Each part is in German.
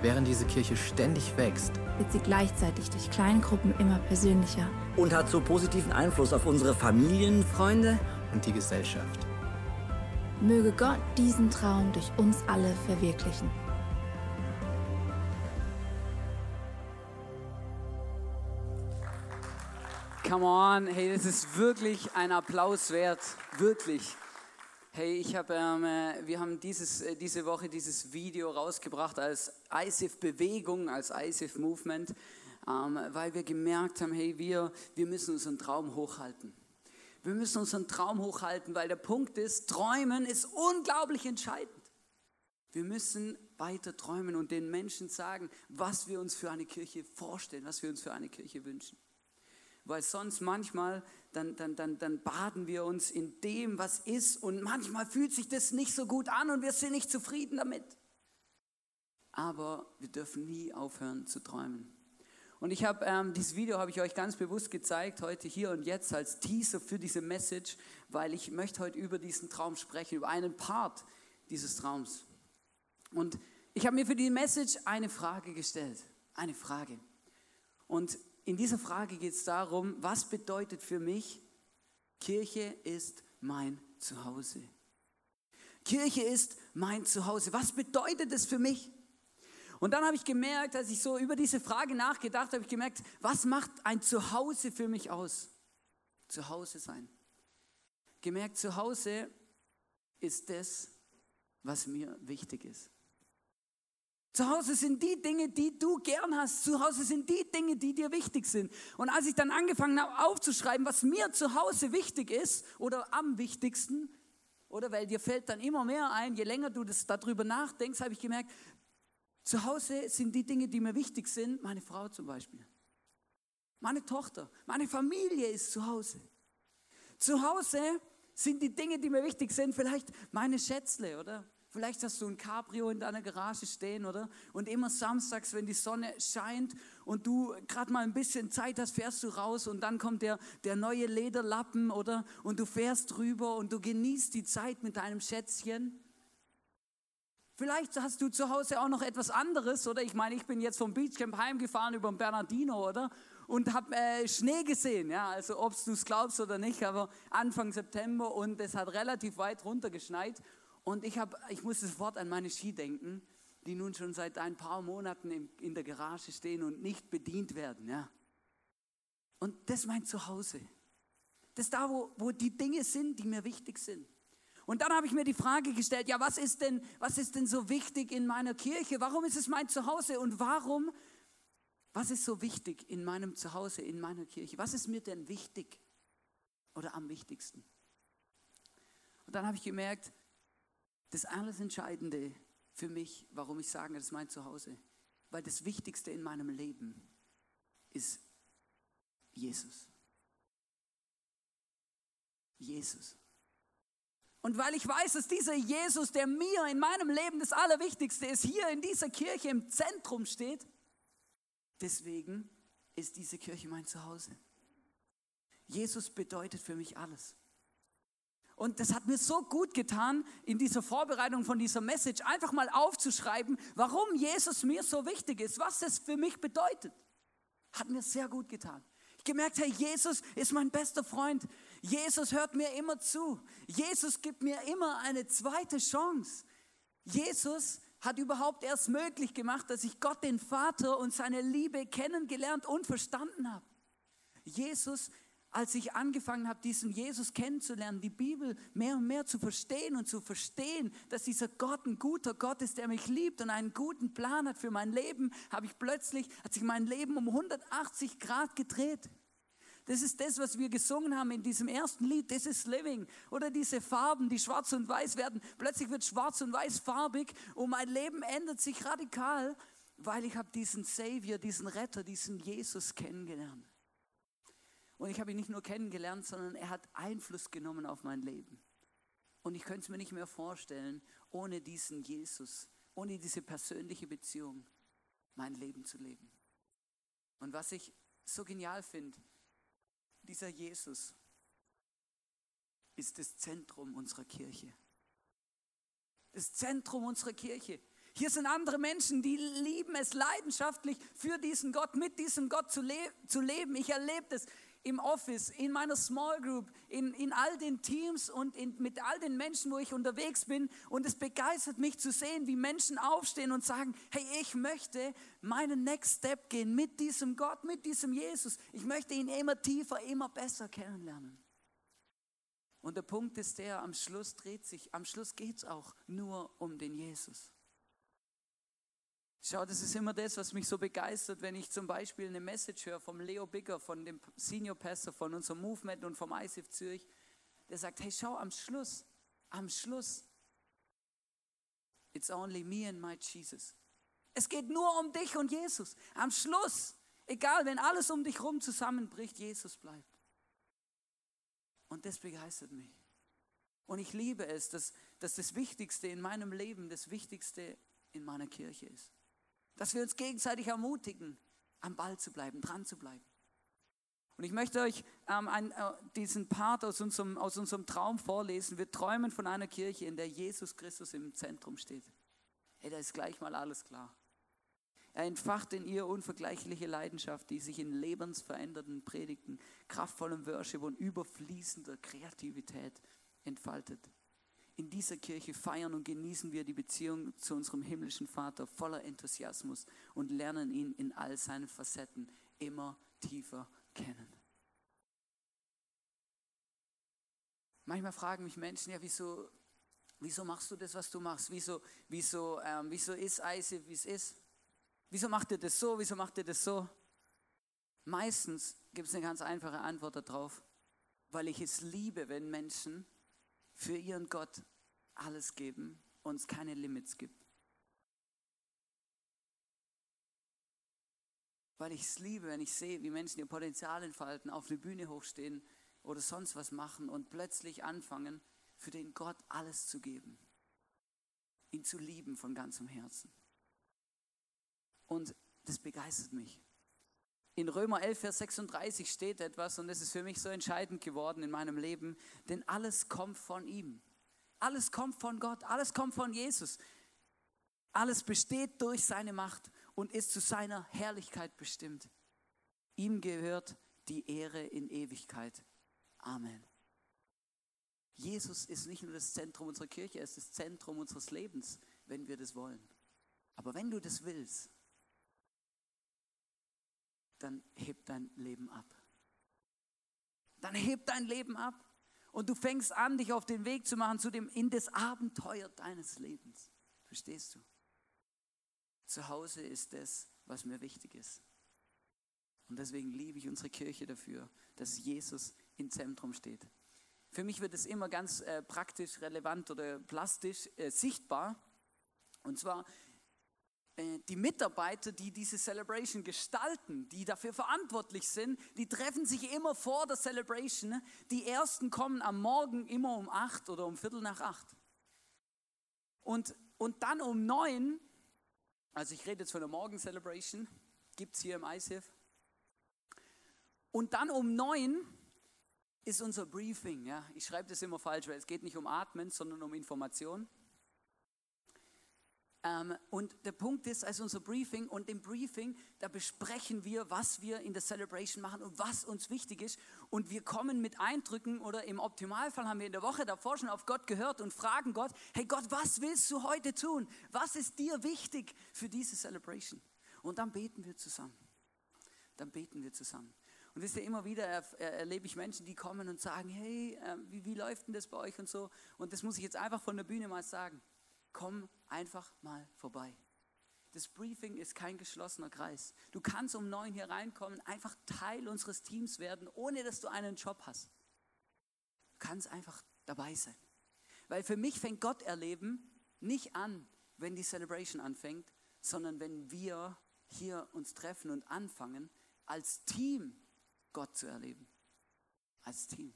Während diese Kirche ständig wächst, wird sie gleichzeitig durch Kleingruppen immer persönlicher. Und hat so positiven Einfluss auf unsere Familien. Freunde, und die Gesellschaft. Möge Gott diesen Traum durch uns alle verwirklichen. Come on, hey, das ist wirklich ein Applaus wert, wirklich. Hey, ich habe, ähm, äh, wir haben dieses, äh, diese Woche dieses Video rausgebracht als ISIF Bewegung, als ISIF Movement, ähm, weil wir gemerkt haben, hey, wir, wir müssen unseren Traum hochhalten. Wir müssen unseren Traum hochhalten, weil der Punkt ist, träumen ist unglaublich entscheidend. Wir müssen weiter träumen und den Menschen sagen, was wir uns für eine Kirche vorstellen, was wir uns für eine Kirche wünschen. Weil sonst manchmal, dann, dann, dann, dann baden wir uns in dem, was ist und manchmal fühlt sich das nicht so gut an und wir sind nicht zufrieden damit. Aber wir dürfen nie aufhören zu träumen. Und ich habe ähm, dieses Video habe ich euch ganz bewusst gezeigt heute hier und jetzt als Teaser für diese Message, weil ich möchte heute über diesen Traum sprechen, über einen Part dieses Traums. Und ich habe mir für die Message eine Frage gestellt, eine Frage. Und in dieser Frage geht es darum, was bedeutet für mich, Kirche ist mein Zuhause. Kirche ist mein Zuhause. Was bedeutet es für mich? Und dann habe ich gemerkt, als ich so über diese Frage nachgedacht habe, habe ich gemerkt, was macht ein Zuhause für mich aus? Zuhause sein. Gemerkt, Zuhause ist das, was mir wichtig ist. Zu Hause sind die Dinge, die du gern hast. Zu Hause sind die Dinge, die dir wichtig sind. Und als ich dann angefangen habe aufzuschreiben, was mir zu Hause wichtig ist oder am wichtigsten, oder weil dir fällt dann immer mehr ein, je länger du das darüber nachdenkst, habe ich gemerkt, zu Hause sind die Dinge, die mir wichtig sind, meine Frau zum Beispiel. Meine Tochter, meine Familie ist zu Hause. Zu Hause sind die Dinge, die mir wichtig sind, vielleicht meine Schätzle, oder? Vielleicht hast du ein Cabrio in deiner Garage stehen, oder? Und immer samstags, wenn die Sonne scheint und du gerade mal ein bisschen Zeit hast, fährst du raus und dann kommt der, der neue Lederlappen, oder? Und du fährst drüber und du genießt die Zeit mit deinem Schätzchen. Vielleicht hast du zu Hause auch noch etwas anderes, oder? Ich meine, ich bin jetzt vom Beachcamp heimgefahren über den Bernardino, oder? Und habe äh, Schnee gesehen, ja, also ob du es glaubst oder nicht, aber Anfang September und es hat relativ weit runter geschneit. Und ich, hab, ich musste sofort an meine Ski denken, die nun schon seit ein paar Monaten in, in der Garage stehen und nicht bedient werden, ja. Und das ist mein Zuhause. Das ist da, wo, wo die Dinge sind, die mir wichtig sind. Und dann habe ich mir die Frage gestellt, ja, was ist denn, was ist denn so wichtig in meiner Kirche? Warum ist es mein Zuhause? Und warum, was ist so wichtig in meinem Zuhause, in meiner Kirche? Was ist mir denn wichtig oder am wichtigsten? Und dann habe ich gemerkt, das alles Entscheidende für mich, warum ich sage, das ist mein Zuhause, weil das Wichtigste in meinem Leben ist Jesus. Jesus. Und weil ich weiß, dass dieser Jesus, der mir in meinem Leben das Allerwichtigste ist, hier in dieser Kirche im Zentrum steht, deswegen ist diese Kirche mein Zuhause. Jesus bedeutet für mich alles. Und das hat mir so gut getan, in dieser Vorbereitung von dieser Message einfach mal aufzuschreiben, warum Jesus mir so wichtig ist, was es für mich bedeutet. Hat mir sehr gut getan. Ich gemerkt, hey, Jesus ist mein bester Freund. Jesus hört mir immer zu. Jesus gibt mir immer eine zweite Chance. Jesus hat überhaupt erst möglich gemacht, dass ich Gott, den Vater und seine Liebe kennengelernt und verstanden habe. Jesus, als ich angefangen habe, diesen Jesus kennenzulernen, die Bibel mehr und mehr zu verstehen und zu verstehen, dass dieser Gott ein guter Gott ist, der mich liebt und einen guten Plan hat für mein Leben, habe ich plötzlich, hat sich mein Leben um 180 Grad gedreht. Das ist das, was wir gesungen haben in diesem ersten Lied. This is living. Oder diese Farben, die schwarz und weiß werden. Plötzlich wird schwarz und weiß farbig und mein Leben ändert sich radikal, weil ich habe diesen Savior, diesen Retter, diesen Jesus kennengelernt. Und ich habe ihn nicht nur kennengelernt, sondern er hat Einfluss genommen auf mein Leben. Und ich könnte es mir nicht mehr vorstellen, ohne diesen Jesus, ohne diese persönliche Beziehung mein Leben zu leben. Und was ich so genial finde, dieser Jesus ist das Zentrum unserer Kirche. Das Zentrum unserer Kirche. Hier sind andere Menschen, die lieben es leidenschaftlich, für diesen Gott, mit diesem Gott zu, le zu leben. Ich erlebe das im Office, in meiner Small Group, in, in all den Teams und in, mit all den Menschen, wo ich unterwegs bin. Und es begeistert mich zu sehen, wie Menschen aufstehen und sagen, hey, ich möchte meinen Next Step gehen mit diesem Gott, mit diesem Jesus. Ich möchte ihn immer tiefer, immer besser kennenlernen. Und der Punkt ist der, am Schluss dreht sich, am Schluss geht es auch nur um den Jesus. Schau, das ist immer das, was mich so begeistert, wenn ich zum Beispiel eine Message höre vom Leo Bigger, von dem Senior Pastor von unserem Movement und vom ICF Zürich, der sagt, hey, schau, am Schluss, am Schluss, it's only me and my Jesus. Es geht nur um dich und Jesus. Am Schluss, egal, wenn alles um dich rum zusammenbricht, Jesus bleibt. Und das begeistert mich. Und ich liebe es, dass, dass das Wichtigste in meinem Leben das Wichtigste in meiner Kirche ist. Dass wir uns gegenseitig ermutigen, am Ball zu bleiben, dran zu bleiben. Und ich möchte euch ähm, ein, äh, diesen Part aus unserem, aus unserem Traum vorlesen. Wir träumen von einer Kirche, in der Jesus Christus im Zentrum steht. Hey, da ist gleich mal alles klar. Er entfacht in ihr unvergleichliche Leidenschaft, die sich in lebensverändernden Predigten, kraftvollem Worship und überfließender Kreativität entfaltet. In dieser Kirche feiern und genießen wir die Beziehung zu unserem himmlischen Vater voller Enthusiasmus und lernen ihn in all seinen Facetten immer tiefer kennen. Manchmal fragen mich Menschen, ja, wieso, wieso machst du das, was du machst? Wieso, wieso, ähm, wieso ist Eise, wie es ist? Wieso macht ihr das so? Wieso macht ihr das so? Meistens gibt es eine ganz einfache Antwort darauf, weil ich es liebe, wenn Menschen für ihren Gott alles geben und es keine Limits gibt. Weil ich es liebe, wenn ich sehe, wie Menschen ihr Potenzial entfalten, auf eine Bühne hochstehen oder sonst was machen und plötzlich anfangen, für den Gott alles zu geben. Ihn zu lieben von ganzem Herzen. Und das begeistert mich. In Römer 11, Vers 36 steht etwas und es ist für mich so entscheidend geworden in meinem Leben, denn alles kommt von ihm. Alles kommt von Gott, alles kommt von Jesus. Alles besteht durch seine Macht und ist zu seiner Herrlichkeit bestimmt. Ihm gehört die Ehre in Ewigkeit. Amen. Jesus ist nicht nur das Zentrum unserer Kirche, er ist das Zentrum unseres Lebens, wenn wir das wollen. Aber wenn du das willst, dann heb dein Leben ab. Dann heb dein Leben ab. Und du fängst an, dich auf den Weg zu machen zu dem, in das Abenteuer deines Lebens. Verstehst du? Zu Hause ist das, was mir wichtig ist. Und deswegen liebe ich unsere Kirche dafür, dass Jesus im Zentrum steht. Für mich wird es immer ganz äh, praktisch, relevant oder plastisch äh, sichtbar. Und zwar die Mitarbeiter, die diese Celebration gestalten, die dafür verantwortlich sind, die treffen sich immer vor der Celebration. Die ersten kommen am Morgen immer um acht oder um Viertel nach acht. Und, und dann um neun, also ich rede jetzt von der Morgen-Celebration, gibt es hier im ICF. Und dann um neun ist unser Briefing. Ja? Ich schreibe das immer falsch, weil es geht nicht um Atmen, sondern um Information. Ähm, und der Punkt ist, also unser Briefing und im Briefing, da besprechen wir, was wir in der Celebration machen und was uns wichtig ist. Und wir kommen mit Eindrücken oder im Optimalfall haben wir in der Woche davor schon auf Gott gehört und fragen Gott, hey Gott, was willst du heute tun? Was ist dir wichtig für diese Celebration? Und dann beten wir zusammen. Dann beten wir zusammen. Und wisst ihr, immer wieder erlebe ich Menschen, die kommen und sagen, hey, äh, wie, wie läuft denn das bei euch und so. Und das muss ich jetzt einfach von der Bühne mal sagen. Komm einfach mal vorbei. Das Briefing ist kein geschlossener Kreis. Du kannst um neun hier reinkommen, einfach Teil unseres Teams werden, ohne dass du einen Job hast. Du kannst einfach dabei sein. Weil für mich fängt Gott erleben nicht an, wenn die Celebration anfängt, sondern wenn wir hier uns treffen und anfangen, als Team Gott zu erleben. Als Team.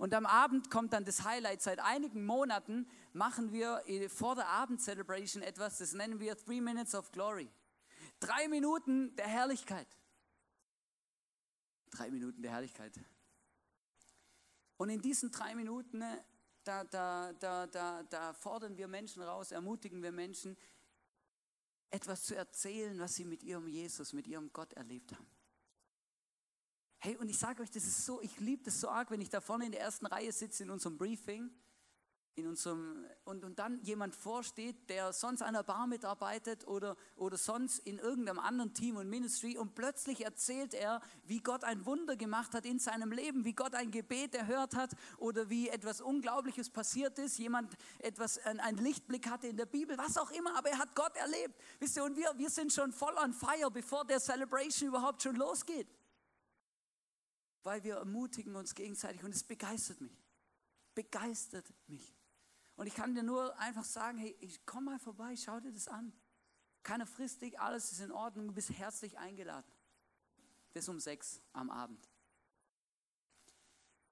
Und am Abend kommt dann das Highlight. Seit einigen Monaten machen wir vor der Abend-Celebration etwas, das nennen wir Three Minutes of Glory. Drei Minuten der Herrlichkeit. Drei Minuten der Herrlichkeit. Und in diesen drei Minuten, da, da, da, da, da fordern wir Menschen raus, ermutigen wir Menschen, etwas zu erzählen, was sie mit ihrem Jesus, mit ihrem Gott erlebt haben. Hey, und ich sage euch, das ist so, ich liebe das so arg, wenn ich da vorne in der ersten Reihe sitze in unserem Briefing in unserem, und, und dann jemand vorsteht, der sonst an der Bar mitarbeitet oder, oder sonst in irgendeinem anderen Team und Ministry und plötzlich erzählt er, wie Gott ein Wunder gemacht hat in seinem Leben, wie Gott ein Gebet erhört hat oder wie etwas Unglaubliches passiert ist, jemand etwas, einen Lichtblick hatte in der Bibel, was auch immer, aber er hat Gott erlebt. Wisst ihr, und wir, wir sind schon voll on fire, bevor der Celebration überhaupt schon losgeht weil wir ermutigen uns gegenseitig und es begeistert mich. Begeistert mich. Und ich kann dir nur einfach sagen, hey, komm mal vorbei, schau dir das an. Keiner frisst dich, alles ist in Ordnung, du bist herzlich eingeladen. Das um sechs am Abend.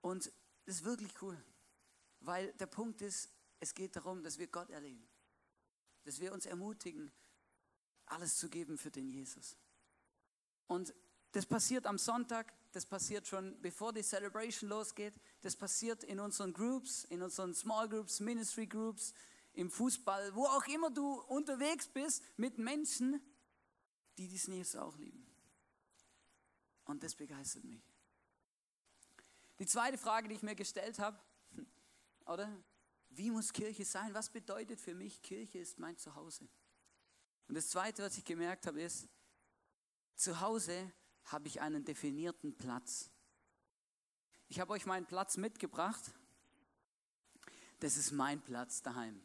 Und das ist wirklich cool, weil der Punkt ist, es geht darum, dass wir Gott erleben. Dass wir uns ermutigen, alles zu geben für den Jesus. Und das passiert am Sonntag, das passiert schon bevor die Celebration losgeht, das passiert in unseren Groups, in unseren Small Groups, Ministry Groups, im Fußball, wo auch immer du unterwegs bist mit Menschen, die diesen Jesus auch lieben. Und das begeistert mich. Die zweite Frage, die ich mir gestellt habe, oder? Wie muss Kirche sein? Was bedeutet für mich, Kirche ist mein Zuhause? Und das zweite, was ich gemerkt habe, ist, Zuhause habe ich einen definierten Platz. Ich habe euch meinen Platz mitgebracht. Das ist mein Platz daheim.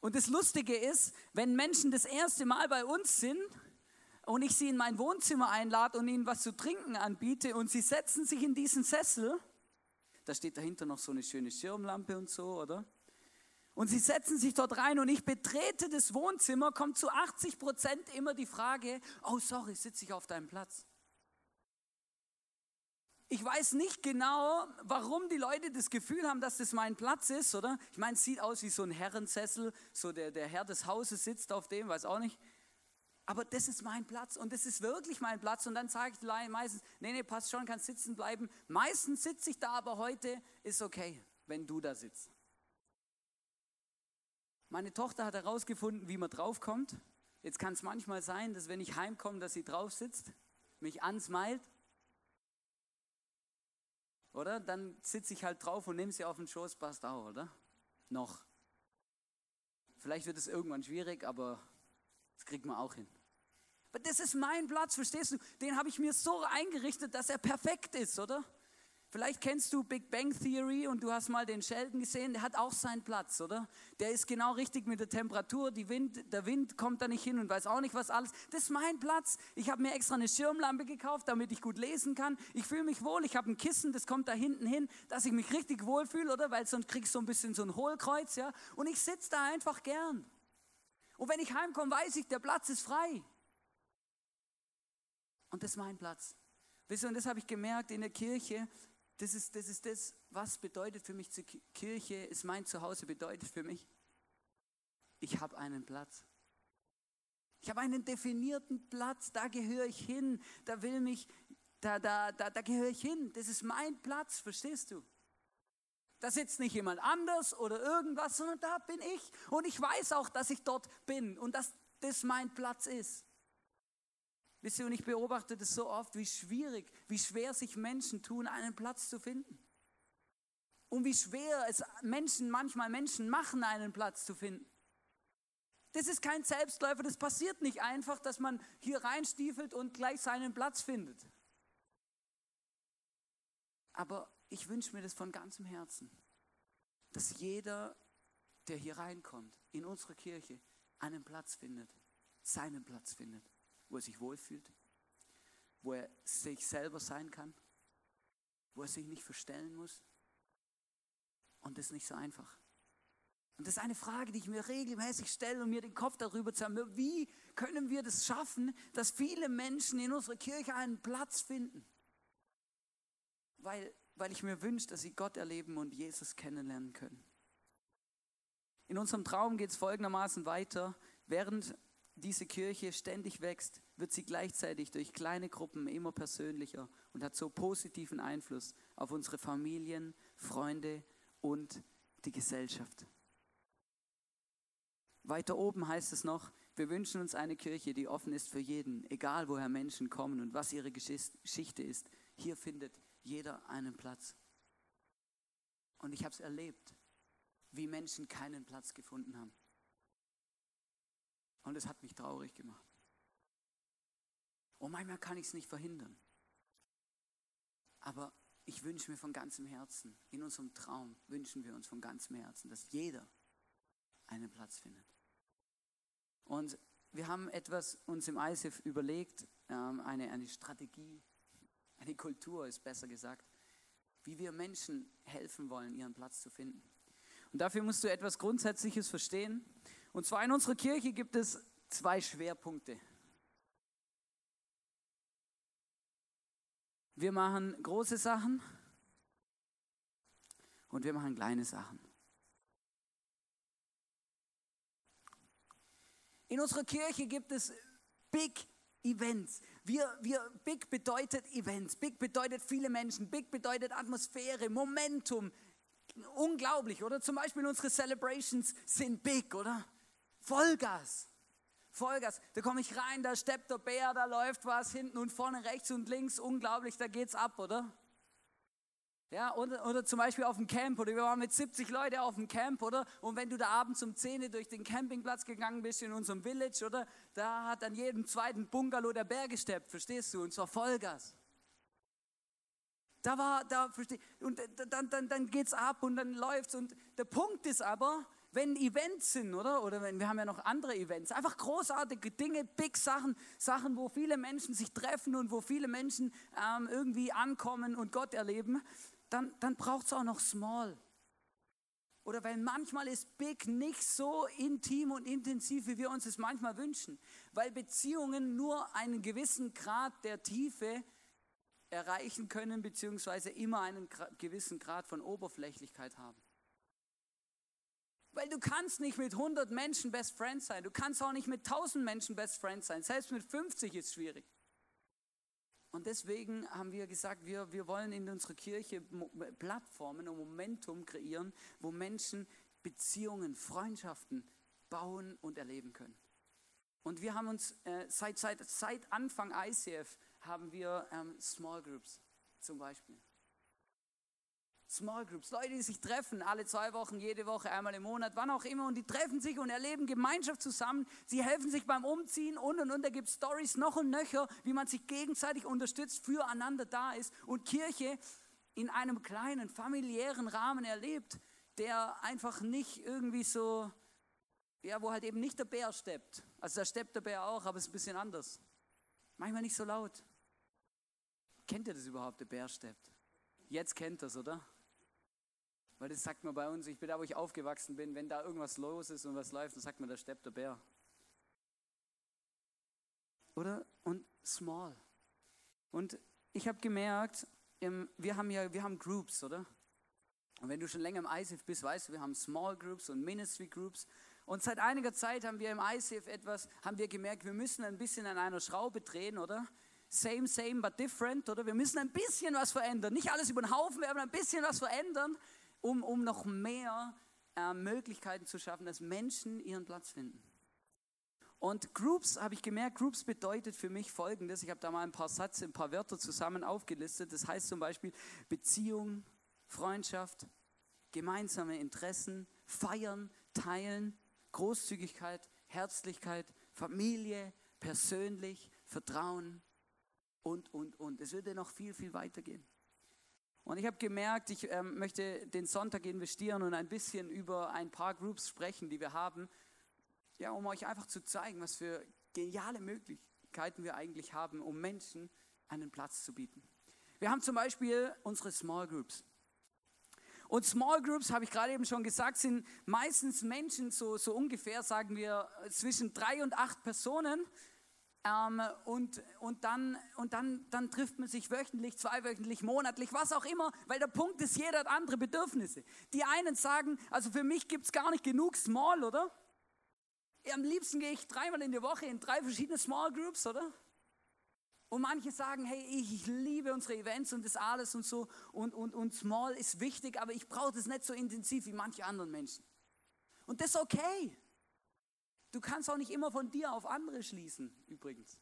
Und das Lustige ist, wenn Menschen das erste Mal bei uns sind und ich sie in mein Wohnzimmer einlade und ihnen was zu trinken anbiete und sie setzen sich in diesen Sessel, da steht dahinter noch so eine schöne Schirmlampe und so, oder? Und sie setzen sich dort rein und ich betrete das Wohnzimmer, kommt zu 80 Prozent immer die Frage, oh sorry, sitze ich auf deinem Platz. Ich weiß nicht genau, warum die Leute das Gefühl haben, dass das mein Platz ist, oder? Ich meine, es sieht aus wie so ein Herrensessel, so der, der Herr des Hauses sitzt auf dem, weiß auch nicht. Aber das ist mein Platz und das ist wirklich mein Platz. Und dann sage ich meistens, nee, nee, passt schon, kannst sitzen bleiben. Meistens sitze ich da, aber heute ist okay, wenn du da sitzt. Meine Tochter hat herausgefunden, wie man draufkommt. Jetzt kann es manchmal sein, dass wenn ich heimkomme, dass sie drauf sitzt, mich ansmeilt. Oder? Dann sitze ich halt drauf und nehme sie auf den Schoß, passt auch, oder? Noch. Vielleicht wird es irgendwann schwierig, aber das kriegt man auch hin. Aber das ist mein Platz, verstehst du? Den habe ich mir so eingerichtet, dass er perfekt ist, oder? Vielleicht kennst du Big Bang Theory und du hast mal den Sheldon gesehen, der hat auch seinen Platz, oder? Der ist genau richtig mit der Temperatur, Wind, der Wind kommt da nicht hin und weiß auch nicht was alles. Das ist mein Platz. Ich habe mir extra eine Schirmlampe gekauft, damit ich gut lesen kann. Ich fühle mich wohl, ich habe ein Kissen, das kommt da hinten hin, dass ich mich richtig wohl fühle, oder? Weil sonst kriegst du so ein bisschen so ein Hohlkreuz, ja? Und ich sitze da einfach gern. Und wenn ich heimkomme, weiß ich, der Platz ist frei. Und das ist mein Platz. Wisst ihr, und das habe ich gemerkt in der Kirche, das ist, das ist das, was bedeutet für mich zur Kirche, ist mein Zuhause bedeutet für mich. Ich habe einen Platz. Ich habe einen definierten Platz, da gehöre ich hin, da will mich, da, da, da, da gehöre ich hin. Das ist mein Platz, verstehst du? Da sitzt nicht jemand anders oder irgendwas, sondern da bin ich. Und ich weiß auch, dass ich dort bin und dass das mein Platz ist. Wisst ihr, und ich beobachte das so oft, wie schwierig, wie schwer sich Menschen tun, einen Platz zu finden. Und wie schwer es Menschen manchmal Menschen machen, einen Platz zu finden. Das ist kein Selbstläufer, das passiert nicht einfach, dass man hier reinstiefelt und gleich seinen Platz findet. Aber ich wünsche mir das von ganzem Herzen, dass jeder, der hier reinkommt, in unsere Kirche, einen Platz findet, seinen Platz findet wo er sich wohlfühlt, wo er sich selber sein kann, wo er sich nicht verstellen muss. Und das ist nicht so einfach. Und das ist eine Frage, die ich mir regelmäßig stelle und mir den Kopf darüber haben. Wie können wir das schaffen, dass viele Menschen in unserer Kirche einen Platz finden? Weil, weil ich mir wünsche, dass sie Gott erleben und Jesus kennenlernen können. In unserem Traum geht es folgendermaßen weiter. Während diese Kirche ständig wächst, wird sie gleichzeitig durch kleine Gruppen immer persönlicher und hat so positiven Einfluss auf unsere Familien, Freunde und die Gesellschaft. Weiter oben heißt es noch, wir wünschen uns eine Kirche, die offen ist für jeden, egal woher Menschen kommen und was ihre Geschichte ist. Hier findet jeder einen Platz. Und ich habe es erlebt, wie Menschen keinen Platz gefunden haben. Und es hat mich traurig gemacht. Und manchmal kann ich es nicht verhindern. Aber ich wünsche mir von ganzem Herzen, in unserem Traum wünschen wir uns von ganzem Herzen, dass jeder einen Platz findet. Und wir haben etwas uns im ISIF überlegt, ähm, eine, eine Strategie, eine Kultur ist besser gesagt, wie wir Menschen helfen wollen, ihren Platz zu finden. Und dafür musst du etwas Grundsätzliches verstehen. Und zwar in unserer Kirche gibt es zwei Schwerpunkte. Wir machen große Sachen und wir machen kleine Sachen. In unserer Kirche gibt es Big Events. Wir, wir, Big bedeutet Events, Big bedeutet viele Menschen, Big bedeutet Atmosphäre, Momentum. Unglaublich, oder? Zum Beispiel unsere Celebrations sind big, oder? Vollgas. Vollgas. Da komme ich rein, da steppt der Bär, da läuft was hinten und vorne rechts und links. Unglaublich, da geht's ab, oder? Ja, oder, oder zum Beispiel auf dem Camp, oder wir waren mit 70 Leuten auf dem Camp, oder? Und wenn du da abends um 10 durch den Campingplatz gegangen bist in unserem Village, oder? Da hat an jedem zweiten Bungalow der Bär gesteppt, verstehst du? Und zwar Vollgas. Da war, da, versteh, und dann, dann, dann geht's ab und dann läuft's. Und der Punkt ist aber, wenn Events sind, oder? Oder wenn, wir haben ja noch andere Events, einfach großartige Dinge, big Sachen, Sachen, wo viele Menschen sich treffen und wo viele Menschen ähm, irgendwie ankommen und Gott erleben, dann, dann braucht es auch noch Small. Oder weil manchmal ist Big nicht so intim und intensiv, wie wir uns es manchmal wünschen. Weil Beziehungen nur einen gewissen Grad der Tiefe erreichen können, beziehungsweise immer einen gewissen Grad von Oberflächlichkeit haben. Weil du kannst nicht mit 100 Menschen Best Friends sein. Du kannst auch nicht mit 1000 Menschen Best Friends sein. Selbst mit 50 ist schwierig. Und deswegen haben wir gesagt, wir, wir wollen in unserer Kirche Plattformen und Momentum kreieren, wo Menschen Beziehungen, Freundschaften bauen und erleben können. Und wir haben uns äh, seit, seit, seit Anfang ICF haben wir ähm, Small Groups zum Beispiel. Small Groups, Leute, die sich treffen, alle zwei Wochen, jede Woche, einmal im Monat, wann auch immer, und die treffen sich und erleben Gemeinschaft zusammen. Sie helfen sich beim Umziehen und und und. Da gibt es Stories noch und nöcher, wie man sich gegenseitig unterstützt, füreinander da ist. Und Kirche in einem kleinen familiären Rahmen erlebt, der einfach nicht irgendwie so, ja, wo halt eben nicht der Bär steppt. Also da steppt der Bär auch, aber es ist ein bisschen anders. Manchmal nicht so laut. Kennt ihr das überhaupt, der Bär steppt? Jetzt kennt das, oder? Weil das sagt man bei uns, ich bin da, wo ich aufgewachsen bin, wenn da irgendwas los ist und was läuft, dann sagt man, da steppt der Bär. Oder? Und small. Und ich habe gemerkt, wir haben ja, wir haben Groups, oder? Und wenn du schon länger im ICF bist, weißt du, wir haben Small Groups und Ministry Groups. Und seit einiger Zeit haben wir im ICF etwas, haben wir gemerkt, wir müssen ein bisschen an einer Schraube drehen, oder? Same, same, but different, oder? Wir müssen ein bisschen was verändern. Nicht alles über den Haufen, wir haben ein bisschen was verändern, um, um noch mehr äh, Möglichkeiten zu schaffen, dass Menschen ihren Platz finden. Und Groups, habe ich gemerkt, Groups bedeutet für mich Folgendes. Ich habe da mal ein paar Sätze, ein paar Wörter zusammen aufgelistet. Das heißt zum Beispiel Beziehung, Freundschaft, gemeinsame Interessen, Feiern, Teilen, Großzügigkeit, Herzlichkeit, Familie, persönlich, Vertrauen und, und, und. Es würde noch viel, viel weitergehen. Und ich habe gemerkt, ich ähm, möchte den Sonntag investieren und ein bisschen über ein paar Groups sprechen, die wir haben, ja, um euch einfach zu zeigen, was für geniale Möglichkeiten wir eigentlich haben, um Menschen einen Platz zu bieten. Wir haben zum Beispiel unsere Small Groups. Und Small Groups, habe ich gerade eben schon gesagt, sind meistens Menschen, so, so ungefähr, sagen wir, zwischen drei und acht Personen. Ähm, und und, dann, und dann, dann trifft man sich wöchentlich, zweiwöchentlich, monatlich, was auch immer, weil der Punkt ist, jeder hat andere Bedürfnisse. Die einen sagen, also für mich gibt es gar nicht genug Small, oder? am liebsten gehe ich dreimal in der Woche in drei verschiedene Small Groups, oder? Und manche sagen, hey, ich liebe unsere Events und das alles und so und, und, und Small ist wichtig, aber ich brauche das nicht so intensiv wie manche anderen Menschen. Und das ist okay. Du kannst auch nicht immer von dir auf andere schließen, übrigens.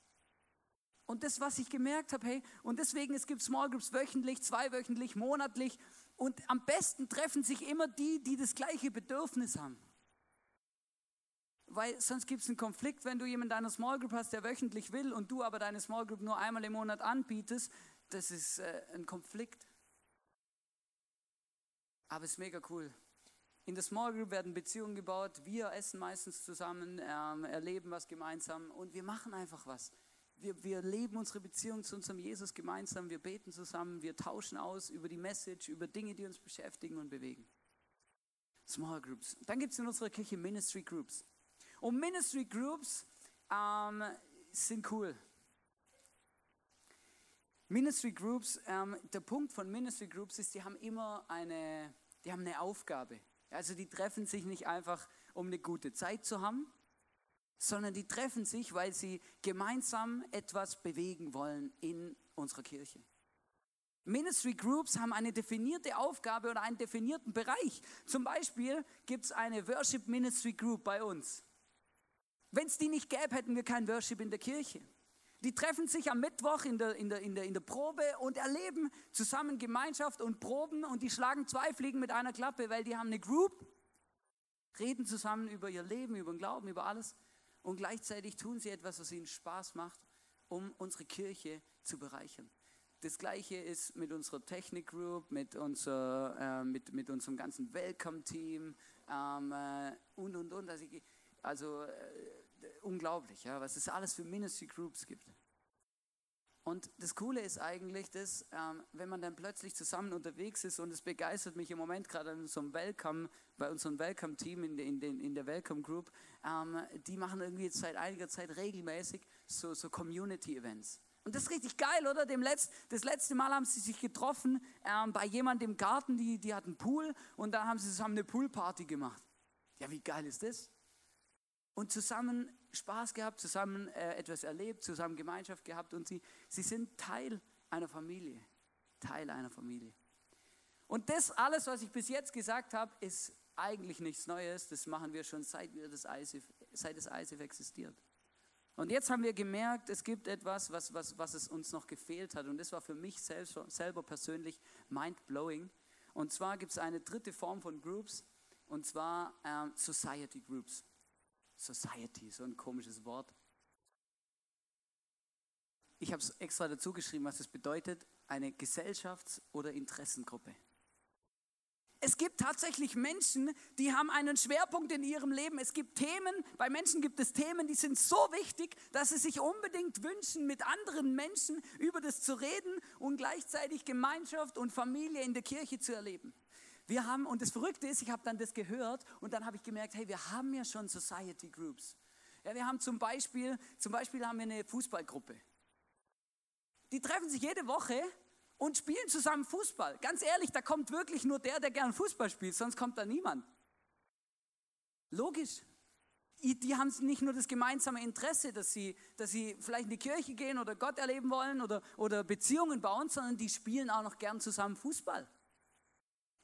Und das, was ich gemerkt habe, hey, und deswegen, es gibt Small Groups wöchentlich, zweiwöchentlich, monatlich. Und am besten treffen sich immer die, die das gleiche Bedürfnis haben weil sonst gibt es einen Konflikt, wenn du jemanden deiner Small Group hast, der wöchentlich will und du aber deine Small Group nur einmal im Monat anbietest. Das ist äh, ein Konflikt. Aber es ist mega cool. In der Small Group werden Beziehungen gebaut, wir essen meistens zusammen, ähm, erleben was gemeinsam und wir machen einfach was. Wir, wir leben unsere Beziehung zu unserem Jesus gemeinsam, wir beten zusammen, wir tauschen aus über die Message, über Dinge, die uns beschäftigen und bewegen. Small Groups. Dann gibt es in unserer Kirche Ministry Groups. Und Ministry Groups ähm, sind cool. Ministry Groups, ähm, der Punkt von Ministry Groups ist, die haben immer eine, die haben eine Aufgabe. Also die treffen sich nicht einfach, um eine gute Zeit zu haben, sondern die treffen sich, weil sie gemeinsam etwas bewegen wollen in unserer Kirche. Ministry Groups haben eine definierte Aufgabe oder einen definierten Bereich. Zum Beispiel gibt es eine Worship Ministry Group bei uns. Wenn es die nicht gäbe, hätten wir kein Worship in der Kirche. Die treffen sich am Mittwoch in der, in, der, in, der, in der Probe und erleben zusammen Gemeinschaft und Proben und die schlagen zwei Fliegen mit einer Klappe, weil die haben eine Group, reden zusammen über ihr Leben, über den Glauben, über alles und gleichzeitig tun sie etwas, was ihnen Spaß macht, um unsere Kirche zu bereichern. Das gleiche ist mit unserer Technik Group, mit, unser, äh, mit, mit unserem ganzen Welcome-Team ähm, äh, und und und. Also, also äh, unglaublich, ja, was es alles für Ministry Groups gibt. Und das Coole ist eigentlich, dass ähm, wenn man dann plötzlich zusammen unterwegs ist und es begeistert mich im Moment gerade in unserem Welcome, bei unserem Welcome-Team in, in, in, der Welcome Group, ähm, die machen irgendwie seit einiger Zeit regelmäßig so, so Community-Events. Und das ist richtig geil, oder? Dem Letz-, das letzte Mal haben sie sich getroffen ähm, bei jemandem im Garten, die, die hatten einen Pool und da haben sie zusammen eine Poolparty gemacht. Ja, wie geil ist das? Und zusammen Spaß gehabt, zusammen äh, etwas erlebt, zusammen Gemeinschaft gehabt und sie, sie sind Teil einer Familie. Teil einer Familie. Und das alles, was ich bis jetzt gesagt habe, ist eigentlich nichts Neues. Das machen wir schon seit, wir das ISIF, seit das ISIF existiert. Und jetzt haben wir gemerkt, es gibt etwas, was, was, was es uns noch gefehlt hat. Und das war für mich selbst, selber persönlich mind-blowing. Und zwar gibt es eine dritte Form von Groups, und zwar ähm, Society Groups. Society, so ein komisches Wort. Ich habe es extra dazu geschrieben, was es bedeutet. eine Gesellschafts- oder Interessengruppe. Es gibt tatsächlich Menschen, die haben einen Schwerpunkt in ihrem Leben. Es gibt Themen, bei Menschen gibt es Themen, die sind so wichtig, dass sie sich unbedingt wünschen, mit anderen Menschen über das zu reden und gleichzeitig Gemeinschaft und Familie in der Kirche zu erleben. Wir haben, und das Verrückte ist, ich habe dann das gehört und dann habe ich gemerkt, hey, wir haben ja schon Society Groups. Ja, wir haben zum Beispiel, zum Beispiel haben wir eine Fußballgruppe. Die treffen sich jede Woche und spielen zusammen Fußball. Ganz ehrlich, da kommt wirklich nur der, der gern Fußball spielt, sonst kommt da niemand. Logisch. Die haben nicht nur das gemeinsame Interesse, dass sie, dass sie vielleicht in die Kirche gehen oder Gott erleben wollen oder, oder Beziehungen bauen, sondern die spielen auch noch gern zusammen Fußball.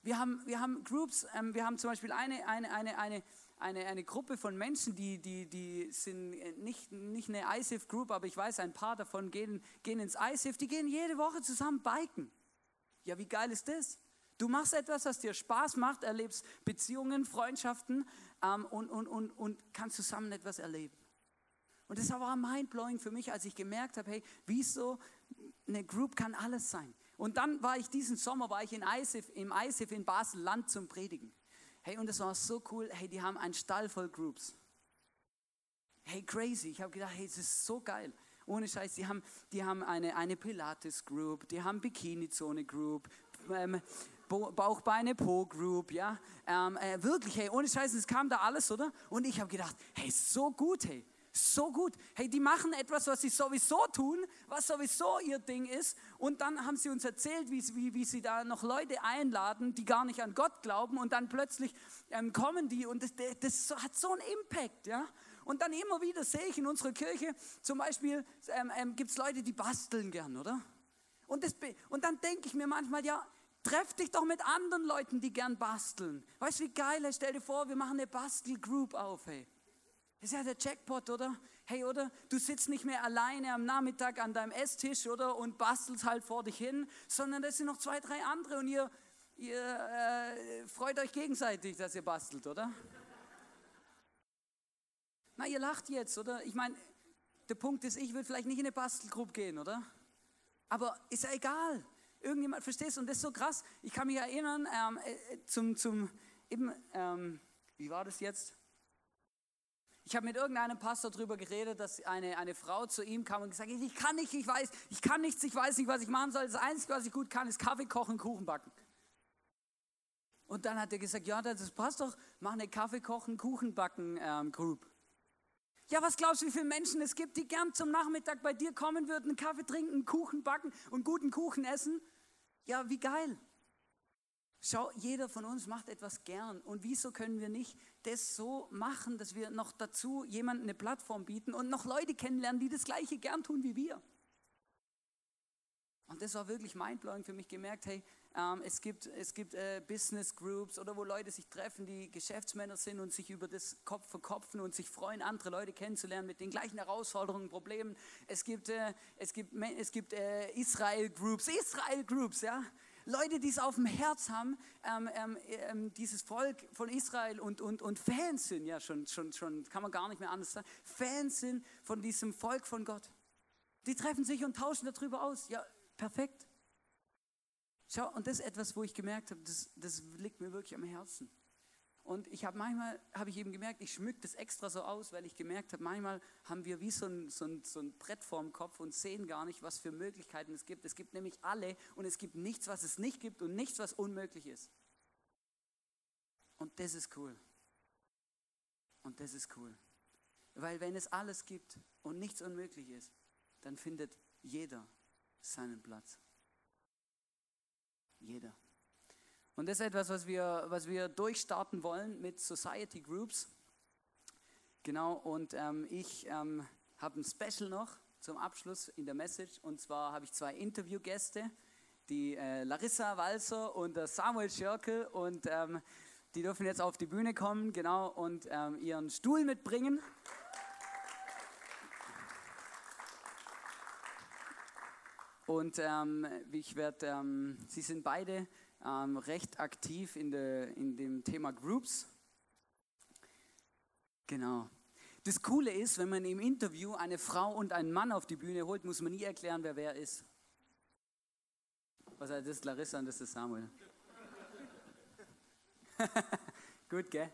Wir haben, wir haben Groups, ähm, wir haben zum Beispiel eine, eine, eine, eine, eine, eine Gruppe von Menschen, die, die, die sind nicht, nicht eine ISIF Group, aber ich weiß, ein paar davon gehen, gehen ins ISIF, die gehen jede Woche zusammen biken. Ja, wie geil ist das? Du machst etwas, was dir Spaß macht, erlebst Beziehungen, Freundschaften ähm, und, und, und, und kannst zusammen etwas erleben. Und das war mindblowing für mich, als ich gemerkt habe, hey, wieso eine Group kann alles sein. Und dann war ich diesen Sommer, war ich in ISIF, im ISIF in Basel-Land zum Predigen. Hey, und es war so cool. Hey, die haben einen Stall voll Groups. Hey, crazy. Ich habe gedacht, hey, es ist so geil. Ohne Scheiß, die haben, die haben eine, eine Pilates-Group, die haben Bikini-Zone-Group, ähm, Bauchbeine-Po-Group, ja. Ähm, äh, wirklich, hey, ohne Scheiß, es kam da alles, oder? Und ich habe gedacht, hey, so gut, hey. So gut. Hey, die machen etwas, was sie sowieso tun, was sowieso ihr Ding ist. Und dann haben sie uns erzählt, wie, wie, wie sie da noch Leute einladen, die gar nicht an Gott glauben. Und dann plötzlich ähm, kommen die und das, das hat so einen Impact. Ja? Und dann immer wieder sehe ich in unserer Kirche, zum Beispiel ähm, ähm, gibt es Leute, die basteln gern, oder? Und, das, und dann denke ich mir manchmal, ja, treff dich doch mit anderen Leuten, die gern basteln. Weißt du, wie geil, stell dir vor, wir machen eine Bastelgroup auf, hey. Das ist ja der Jackpot, oder? Hey, oder? Du sitzt nicht mehr alleine am Nachmittag an deinem Esstisch, oder? Und bastelst halt vor dich hin, sondern das sind noch zwei, drei andere und ihr, ihr äh, freut euch gegenseitig, dass ihr bastelt, oder? Na, ihr lacht jetzt, oder? Ich meine, der Punkt ist, ich würde vielleicht nicht in eine Bastelgruppe gehen, oder? Aber ist ja egal. Irgendjemand, verstehst du? Und das ist so krass. Ich kann mich erinnern, ähm, äh, zum, zum, eben, ähm, wie war das jetzt? Ich habe mit irgendeinem Pastor darüber geredet, dass eine, eine Frau zu ihm kam und gesagt hat, ich kann nicht, ich weiß, ich kann nichts, ich weiß nicht, was ich machen soll. Das Einzige, was ich gut kann, ist Kaffee kochen, Kuchen backen. Und dann hat er gesagt, ja, das passt doch, mach eine Kaffee kochen, Kuchen backen ähm, Group. Ja, was glaubst du, wie viele Menschen es gibt, die gern zum Nachmittag bei dir kommen würden, einen Kaffee trinken, Kuchen backen und guten Kuchen essen? Ja, wie geil. Schau, jeder von uns macht etwas gern. Und wieso können wir nicht das so machen, dass wir noch dazu jemandem eine Plattform bieten und noch Leute kennenlernen, die das Gleiche gern tun wie wir? Und das war wirklich mindblowing für mich gemerkt, hey, ähm, es gibt, es gibt äh, Business Groups oder wo Leute sich treffen, die Geschäftsmänner sind und sich über das Kopf verkopfen und sich freuen, andere Leute kennenzulernen mit den gleichen Herausforderungen, Problemen. Es gibt, äh, es gibt, es gibt äh, Israel Groups, Israel Groups, ja. Leute, die es auf dem Herz haben, ähm, ähm, ähm, dieses Volk von Israel und, und, und Fans sind, ja schon, schon, schon, kann man gar nicht mehr anders sagen, Fans sind von diesem Volk von Gott. Die treffen sich und tauschen darüber aus. Ja, perfekt. Schau, und das ist etwas, wo ich gemerkt habe, das, das liegt mir wirklich am Herzen. Und ich habe manchmal, habe ich eben gemerkt, ich schmücke das extra so aus, weil ich gemerkt habe, manchmal haben wir wie so ein, so, ein, so ein Brett vorm Kopf und sehen gar nicht, was für Möglichkeiten es gibt. Es gibt nämlich alle und es gibt nichts, was es nicht gibt und nichts, was unmöglich ist. Und das ist cool. Und das ist cool. Weil wenn es alles gibt und nichts unmöglich ist, dann findet jeder seinen Platz. Jeder. Und das ist etwas, was wir, was wir durchstarten wollen mit Society Groups. Genau, und ähm, ich ähm, habe ein Special noch zum Abschluss in der Message. Und zwar habe ich zwei Interviewgäste, die äh, Larissa Walser und der Samuel Schörkel. Und ähm, die dürfen jetzt auf die Bühne kommen, genau, und ähm, ihren Stuhl mitbringen. Und ähm, ich werde, ähm, sie sind beide ähm, recht aktiv in, der, in dem Thema Groups. Genau. Das Coole ist, wenn man im Interview eine Frau und einen Mann auf die Bühne holt, muss man nie erklären, wer wer ist. Was heißt das ist Larissa und das ist Samuel. Gut, gell?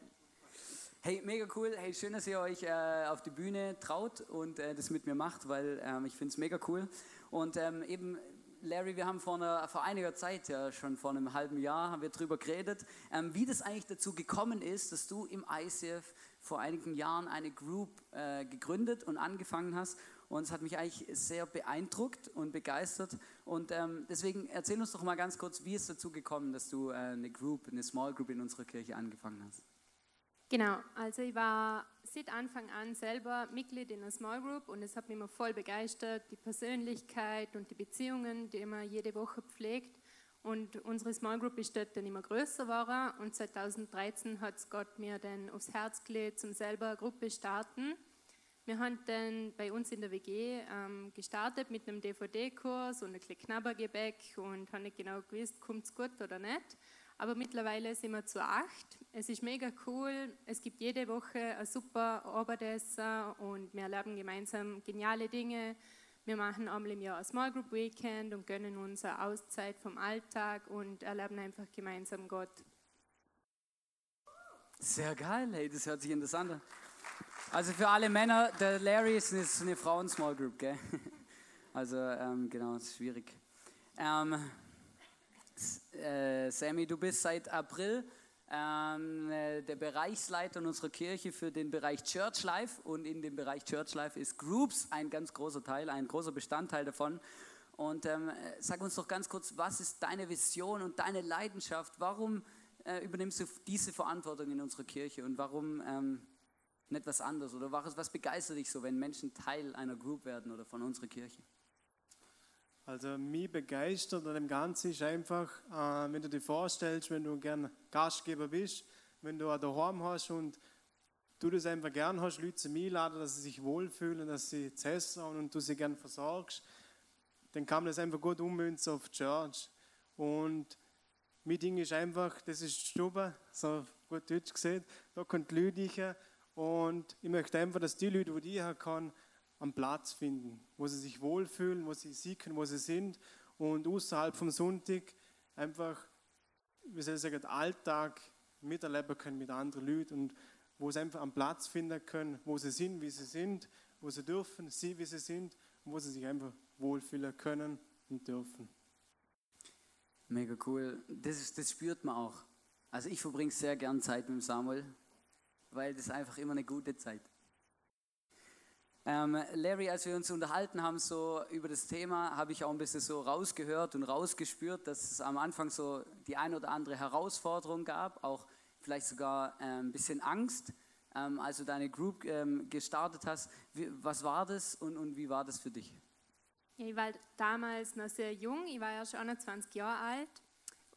Hey, mega cool. Hey, schön, dass ihr euch äh, auf die Bühne traut und äh, das mit mir macht, weil ähm, ich finde es mega cool. Und ähm, eben, Larry, wir haben vor, einer, vor einiger Zeit, ja schon vor einem halben Jahr, haben wir darüber geredet, ähm, wie das eigentlich dazu gekommen ist, dass du im ICF vor einigen Jahren eine Group äh, gegründet und angefangen hast. Und es hat mich eigentlich sehr beeindruckt und begeistert. Und ähm, deswegen erzähl uns doch mal ganz kurz, wie ist dazu gekommen, dass du äh, eine Group, eine Small Group in unserer Kirche angefangen hast. Genau, also ich war seit Anfang an selber Mitglied in einer Small Group und es hat mich immer voll begeistert, die Persönlichkeit und die Beziehungen, die man jede Woche pflegt. Und unsere Small Group ist dort dann immer größer geworden und 2013 hat es Gott mir dann aufs Herz gelegt, zum selber eine Gruppe starten. Wir haben dann bei uns in der WG ähm, gestartet mit einem DVD-Kurs und ein bisschen Knabbergebäck und haben nicht genau gewusst, kommt es gut oder nicht. Aber mittlerweile sind wir zu acht. Es ist mega cool. Es gibt jede Woche ein super Abendessen und wir erleben gemeinsam geniale Dinge. Wir machen einmal im Jahr ein Small Group Weekend und gönnen uns eine Auszeit vom Alltag und erleben einfach gemeinsam Gott. Sehr geil, hey, das hört sich interessant an. Also für alle Männer, der Larry ist eine, eine Frauen-Small Group, gell? Also ähm, genau, das ist schwierig. Ähm, äh, Sammy, du bist seit April ähm, äh, der Bereichsleiter in unserer Kirche für den Bereich Church Life und in dem Bereich Church Life ist Groups ein ganz großer Teil, ein großer Bestandteil davon. Und ähm, sag uns doch ganz kurz, was ist deine Vision und deine Leidenschaft? Warum äh, übernimmst du diese Verantwortung in unserer Kirche und warum ähm, nicht was anderes? Oder was, was begeistert dich so, wenn Menschen Teil einer Group werden oder von unserer Kirche? Also mich begeistert an dem Ganzen ist einfach, äh, wenn du dir vorstellst, wenn du gern Gastgeber bist, wenn du daheim hast und du das einfach gern hast, Leute zu mir einladen, dass sie sich wohlfühlen, dass sie zu essen und du sie gern versorgst, dann kann man das einfach gut ummünzen auf die Church. Und mein Ding ist einfach, das ist die Stube, so gut Deutsch gesehen, da kommen die Leute und ich möchte einfach, dass die Leute, die ich kann, am Platz finden, wo sie sich wohlfühlen, wo sie sicken, wo sie sind und außerhalb vom Sonntag einfach, wie soll ich sagen, Alltag miterleben können mit anderen Leuten und wo sie einfach am Platz finden können, wo sie sind, wie sie sind, wo sie dürfen, sie, wie sie sind und wo sie sich einfach wohlfühlen können und dürfen. Mega cool. Das, ist, das spürt man auch. Also ich verbringe sehr gern Zeit mit Samuel, weil das einfach immer eine gute Zeit. Ähm, Larry, als wir uns unterhalten haben so über das Thema, habe ich auch ein bisschen so rausgehört und rausgespürt, dass es am Anfang so die ein oder andere Herausforderung gab, auch vielleicht sogar äh, ein bisschen Angst, ähm, als du deine Group ähm, gestartet hast. Wie, was war das und, und wie war das für dich? Ich war damals noch sehr jung, ich war ja schon 21 Jahre alt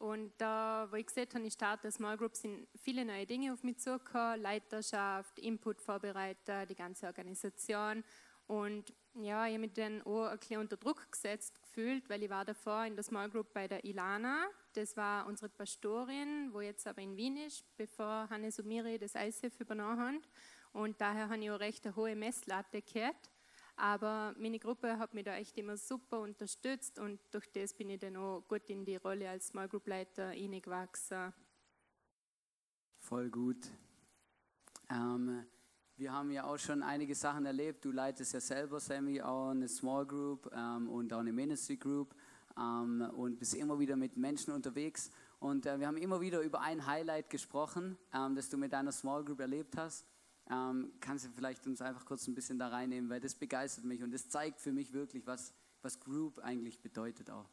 und da, wo ich gesehen habe, ich starte Small Group, sind viele neue Dinge auf mich zugekommen. Leiterschaft, Input-Vorbereiter, die ganze Organisation. Und ja, ich habe mich dann auch ein bisschen unter Druck gesetzt gefühlt, weil ich war davor in der Small Group bei der Ilana. Das war unsere Pastorin, wo jetzt aber in Wien ist, bevor Hannes und Miri das ICF übernommen haben. Und daher habe ich auch recht eine hohe Messlatte gehabt. Aber meine Gruppe hat mich da echt immer super unterstützt und durch das bin ich dann auch gut in die Rolle als Small Group Leiter hineingewachsen. Voll gut. Ähm, wir haben ja auch schon einige Sachen erlebt. Du leitest ja selber, Sammy, auch eine Small Group ähm, und auch eine Ministry Group ähm, und bist immer wieder mit Menschen unterwegs. Und äh, wir haben immer wieder über ein Highlight gesprochen, ähm, das du mit deiner Small Group erlebt hast. Ähm, kannst du vielleicht uns einfach kurz ein bisschen da reinnehmen, weil das begeistert mich und das zeigt für mich wirklich, was, was Group eigentlich bedeutet auch.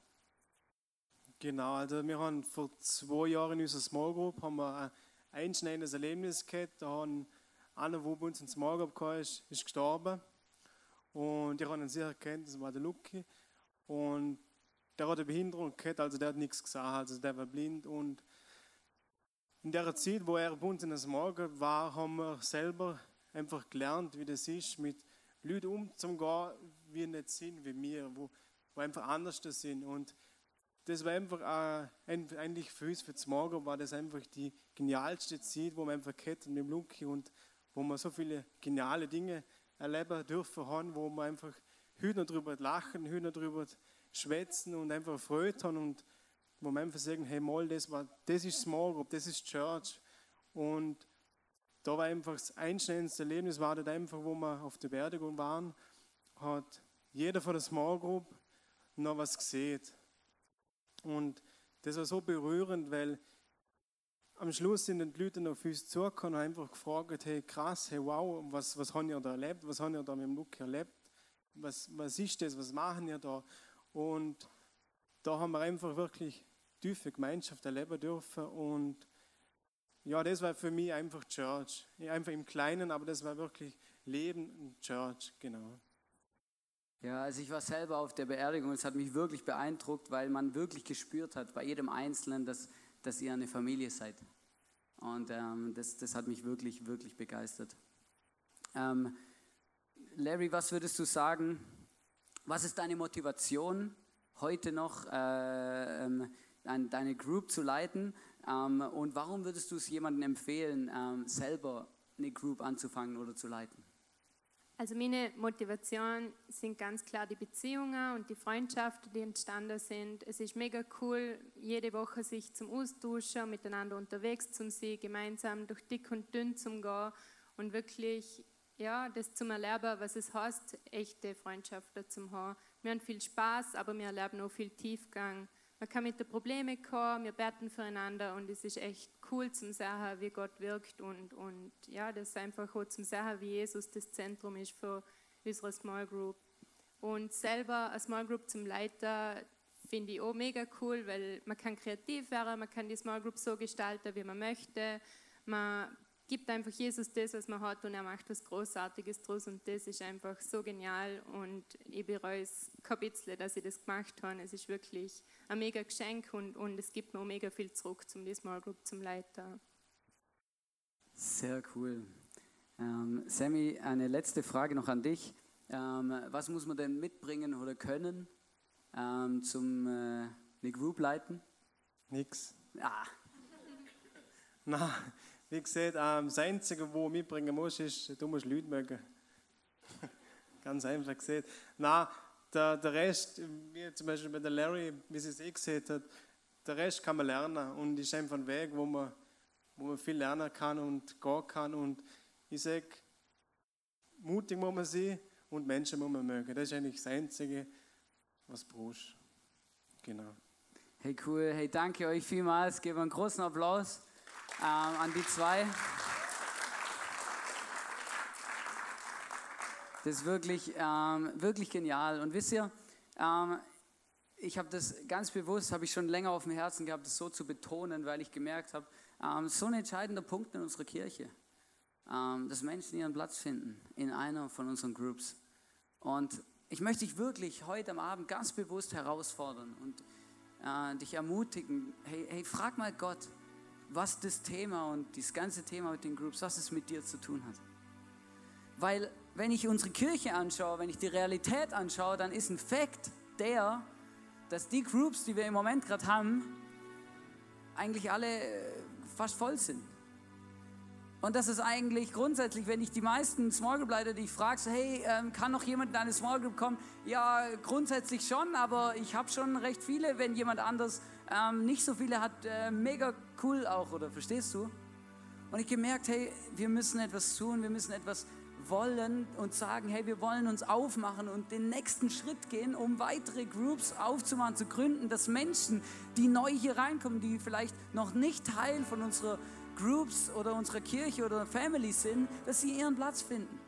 Genau, also wir haben vor zwei Jahren in unserer Small Group haben wir ein einschneidendes Erlebnis gehabt. Da haben einer, der bei uns in Small Group war, ist, ist gestorben. Und ich habe ihn sicher kennt, das war der Lucky. Und der hat eine Behinderung gehabt, also der hat nichts gesagt, also der war blind und in der Zeit, wo er bei uns in das Morgen war, haben wir selber einfach gelernt, wie das ist, mit Leuten umzugehen, wie nicht sind wie wir, wo, wo einfach anders sind. Und das war einfach äh, eigentlich für uns, für das Morgen, war das einfach die genialste Zeit, wo wir einfach hatten mit dem Luki und wo wir so viele geniale Dinge erleben dürfen haben, wo wir einfach heute noch darüber lachen, heute noch darüber schwätzen und einfach Freude haben und wo wir einfach sagen, hey, mal, das, war, das ist Small Group, das ist Church. Und da war einfach das einschneidendste Erlebnis, war das einfach, wo wir auf der Beerdigung waren, hat jeder von der Small Group noch was gesehen. Und das war so berührend, weil am Schluss sind die Leute auf uns zugekommen und einfach gefragt, hey krass, hey wow, was, was haben ihr da erlebt, was haben ihr da mit dem Luke erlebt, was, was ist das, was machen ihr da? Und da haben wir einfach wirklich tiefe Gemeinschaft erleben dürfen und ja, das war für mich einfach Church. Einfach im Kleinen, aber das war wirklich Leben in Church, genau. Ja, also ich war selber auf der Beerdigung, es hat mich wirklich beeindruckt, weil man wirklich gespürt hat bei jedem Einzelnen, dass, dass ihr eine Familie seid. Und ähm, das, das hat mich wirklich, wirklich begeistert. Ähm, Larry, was würdest du sagen? Was ist deine Motivation, heute noch äh, ähm, deine Group zu leiten? Ähm, und warum würdest du es jemandem empfehlen, ähm, selber eine Group anzufangen oder zu leiten? Also meine Motivation sind ganz klar die Beziehungen und die Freundschaften, die entstanden sind. Es ist mega cool, jede Woche sich zum Austauschen, miteinander unterwegs zu sein, gemeinsam durch dick und dünn zu gehen und wirklich ja, das zum Erleben, was es heißt, echte Freundschaften zu haben. Wir haben viel Spaß, aber wir erleben auch viel Tiefgang. Man kann mit den Problemen kommen, wir beten füreinander und es ist echt cool zum sehen, wie Gott wirkt und, und ja, das ist einfach auch zum sehen, wie Jesus das Zentrum ist für unsere Small Group. Und selber eine Small Group zum Leiter finde ich auch mega cool, weil man kann kreativ werden, man kann die Small Group so gestalten, wie man möchte. Man gibt einfach Jesus das, was man hat und er macht was Großartiges draus und das ist einfach so genial und ich bereue es kein bisschen, dass ich das gemacht habe. Es ist wirklich ein mega Geschenk und, und es gibt mir auch mega viel zurück zum die Small Group, zum Leiter. Sehr cool. Ähm, Sammy, eine letzte Frage noch an dich. Ähm, was muss man denn mitbringen oder können ähm, zum äh, eine Group leiten? Nix. Ah. Na, wie gesagt, ähm, das Einzige, was du mitbringen musst, ist, du musst Leute mögen. Ganz einfach gesagt. Nein, der, der Rest, wie zum Beispiel bei der Larry, wie sie es eh gesehen hat, der Rest kann man lernen und ist einfach ein Weg, wo man, wo man viel lernen kann und gehen kann. Und ich sage, mutig muss man sein und Menschen muss man mögen. Das ist eigentlich das Einzige, was du brauchst. Genau. Hey, cool. Hey, danke euch vielmals. Geben einen großen Applaus ähm, an die zwei. Das ist wirklich, ähm, wirklich genial. Und wisst ihr, ähm, ich habe das ganz bewusst, habe ich schon länger auf dem Herzen gehabt, das so zu betonen, weil ich gemerkt habe, ähm, so ein entscheidender Punkt in unserer Kirche, ähm, dass Menschen ihren Platz finden in einer von unseren Groups. Und ich möchte dich wirklich heute am Abend ganz bewusst herausfordern und äh, dich ermutigen, hey, hey, frag mal Gott, was das Thema und das ganze Thema mit den Groups, was es mit dir zu tun hat. Weil wenn ich unsere Kirche anschaue, wenn ich die Realität anschaue, dann ist ein Fakt der, dass die Groups, die wir im Moment gerade haben, eigentlich alle äh, fast voll sind. Und das ist eigentlich grundsätzlich, wenn ich die meisten Small Group Leiter, die ich frage, so, hey, ähm, kann noch jemand in eine Small Group kommen? Ja, grundsätzlich schon, aber ich habe schon recht viele, wenn jemand anders ähm, nicht so viele hat, äh, mega cool auch, oder verstehst du? Und ich gemerkt, hey, wir müssen etwas tun, wir müssen etwas wollen und sagen, hey, wir wollen uns aufmachen und den nächsten Schritt gehen, um weitere Groups aufzumachen, zu gründen, dass Menschen, die neu hier reinkommen, die vielleicht noch nicht Teil von unserer Groups oder unserer Kirche oder Family sind, dass sie ihren Platz finden.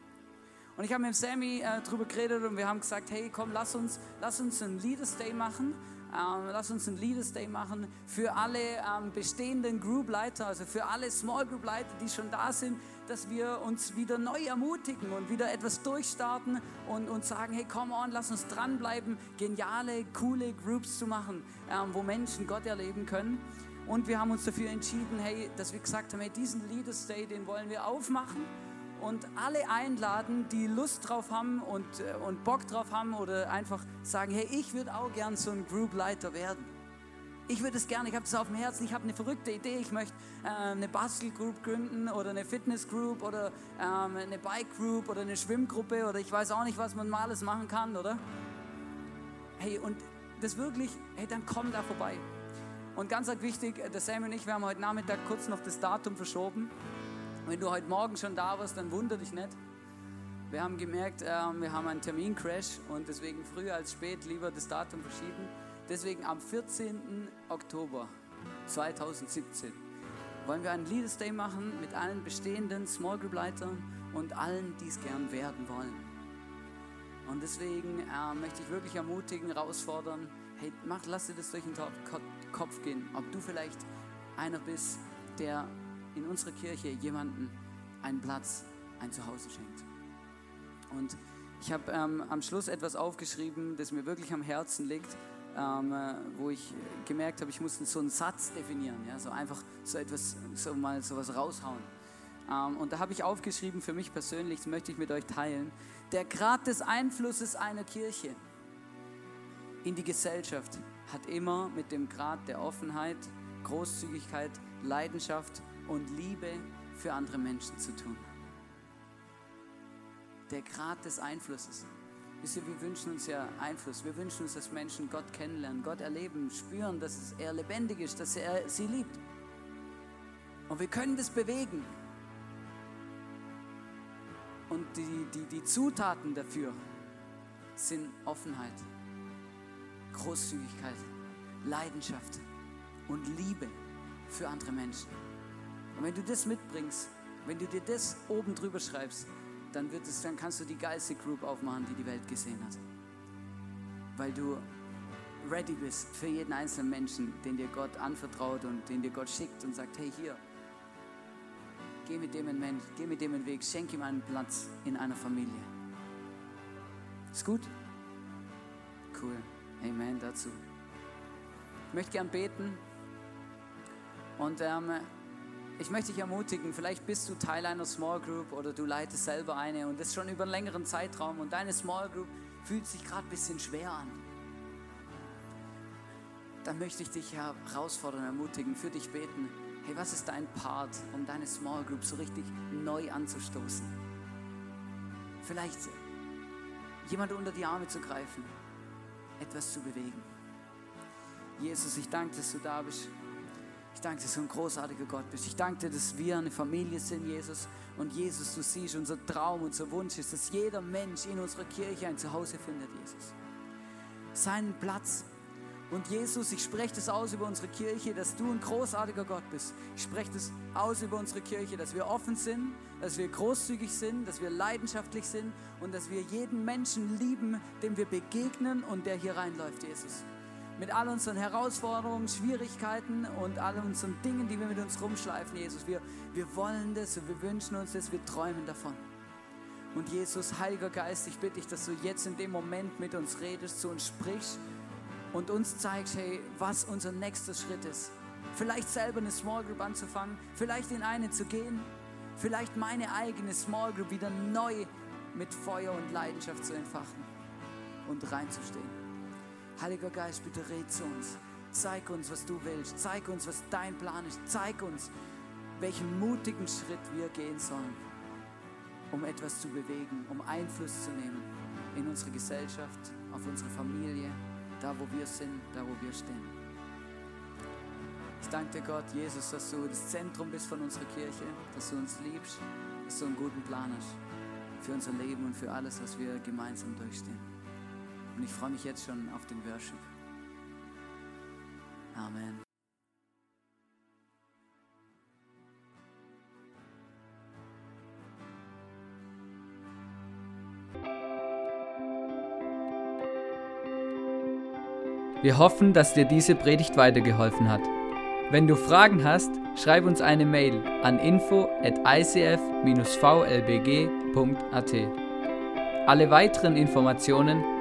Und ich habe mit Sammy äh, darüber geredet und wir haben gesagt, hey, komm, lass uns, lass uns einen Leaders Day machen ähm, lass uns ein Leaders Day machen für alle ähm, bestehenden Group-Leiter, also für alle Small Group-Leiter, die schon da sind, dass wir uns wieder neu ermutigen und wieder etwas durchstarten und, und sagen, hey, come on, lass uns dranbleiben, geniale, coole Groups zu machen, ähm, wo Menschen Gott erleben können. Und wir haben uns dafür entschieden, hey, dass wir gesagt haben, hey, diesen Leaders Day, den wollen wir aufmachen und alle einladen, die Lust drauf haben und, äh, und Bock drauf haben oder einfach sagen, hey, ich würde auch gern so ein Groupleiter werden. Ich würde es gerne, ich habe es auf dem Herzen, ich habe eine verrückte Idee, ich möchte äh, eine Bastelgroup gründen oder eine Fitnessgroup oder ähm, eine Bike Group oder eine Schwimmgruppe oder ich weiß auch nicht, was man mal alles machen kann, oder? Hey, und das wirklich, hey, dann komm da vorbei. Und ganz wichtig, der Sam und ich, wir haben heute Nachmittag kurz noch das Datum verschoben. Wenn du heute Morgen schon da warst, dann wunder dich nicht. Wir haben gemerkt, äh, wir haben einen Termincrash und deswegen früher als spät lieber das Datum verschieben. Deswegen am 14. Oktober 2017 wollen wir einen Leaders Day machen mit allen bestehenden Small Group Leitern und allen, die es gern werden wollen. Und deswegen äh, möchte ich wirklich ermutigen, herausfordern, hey, mach, lass dir das durch den Kopf gehen, ob du vielleicht einer bist, der in unserer Kirche jemanden einen Platz, ein Zuhause schenkt. Und ich habe ähm, am Schluss etwas aufgeschrieben, das mir wirklich am Herzen liegt, ähm, äh, wo ich gemerkt habe, ich musste so einen Satz definieren, ja, so einfach so etwas, so mal sowas raushauen. Ähm, und da habe ich aufgeschrieben für mich persönlich, das möchte ich mit euch teilen, der Grad des Einflusses einer Kirche in die Gesellschaft hat immer mit dem Grad der Offenheit, Großzügigkeit, Leidenschaft und Liebe für andere Menschen zu tun. Der Grad des Einflusses. Wisst ihr, wir wünschen uns ja Einfluss. Wir wünschen uns, dass Menschen Gott kennenlernen, Gott erleben, spüren, dass er lebendig ist, dass er sie liebt. Und wir können das bewegen. Und die, die, die Zutaten dafür sind Offenheit, Großzügigkeit, Leidenschaft und Liebe für andere Menschen. Und wenn du das mitbringst, wenn du dir das oben drüber schreibst, dann, wird es, dann kannst du die geilste Group aufmachen, die die Welt gesehen hat. Weil du ready bist für jeden einzelnen Menschen, den dir Gott anvertraut und den dir Gott schickt und sagt, hey hier, geh mit dem in Mensch, geh mit dem in den Weg, schenk ihm einen Platz in einer Familie. Ist gut? Cool. Amen dazu. Ich möchte gern beten und ähm, ich möchte dich ermutigen, vielleicht bist du Teil einer Small Group oder du leitest selber eine und das schon über einen längeren Zeitraum und deine Small Group fühlt sich gerade ein bisschen schwer an. Dann möchte ich dich herausfordern, ermutigen, für dich beten. Hey, was ist dein Part, um deine Small Group so richtig neu anzustoßen? Vielleicht jemand unter die Arme zu greifen, etwas zu bewegen. Jesus, ich danke, dass du da bist. Ich danke, dass du ein großartiger Gott bist. Ich danke dir, dass wir eine Familie sind, Jesus. Und Jesus, du siehst, unser Traum, unser Wunsch ist, dass jeder Mensch in unserer Kirche ein Zuhause findet, Jesus. Seinen Platz. Und Jesus, ich spreche das aus über unsere Kirche, dass du ein großartiger Gott bist. Ich spreche das aus über unsere Kirche, dass wir offen sind, dass wir großzügig sind, dass wir leidenschaftlich sind und dass wir jeden Menschen lieben, dem wir begegnen und der hier reinläuft, Jesus mit all unseren Herausforderungen, Schwierigkeiten und all unseren Dingen, die wir mit uns rumschleifen, Jesus. Wir, wir wollen das und wir wünschen uns das, wir träumen davon. Und Jesus, Heiliger Geist, ich bitte dich, dass du jetzt in dem Moment mit uns redest, zu uns sprichst und uns zeigst, hey, was unser nächster Schritt ist. Vielleicht selber eine Small Group anzufangen, vielleicht in eine zu gehen, vielleicht meine eigene Small Group wieder neu mit Feuer und Leidenschaft zu entfachen und reinzustehen. Heiliger Geist, bitte red zu uns. Zeig uns, was du willst. Zeig uns, was dein Plan ist. Zeig uns, welchen mutigen Schritt wir gehen sollen, um etwas zu bewegen, um Einfluss zu nehmen in unsere Gesellschaft, auf unsere Familie, da wo wir sind, da wo wir stehen. Ich danke dir, Gott, Jesus, dass du das Zentrum bist von unserer Kirche, dass du uns liebst, dass du einen guten Plan hast für unser Leben und für alles, was wir gemeinsam durchstehen. Und ich freue mich jetzt schon auf den Worship. Amen. Wir hoffen, dass dir diese Predigt weitergeholfen hat. Wenn du Fragen hast, schreib uns eine Mail an info at icf-vlbg.at. Alle weiteren Informationen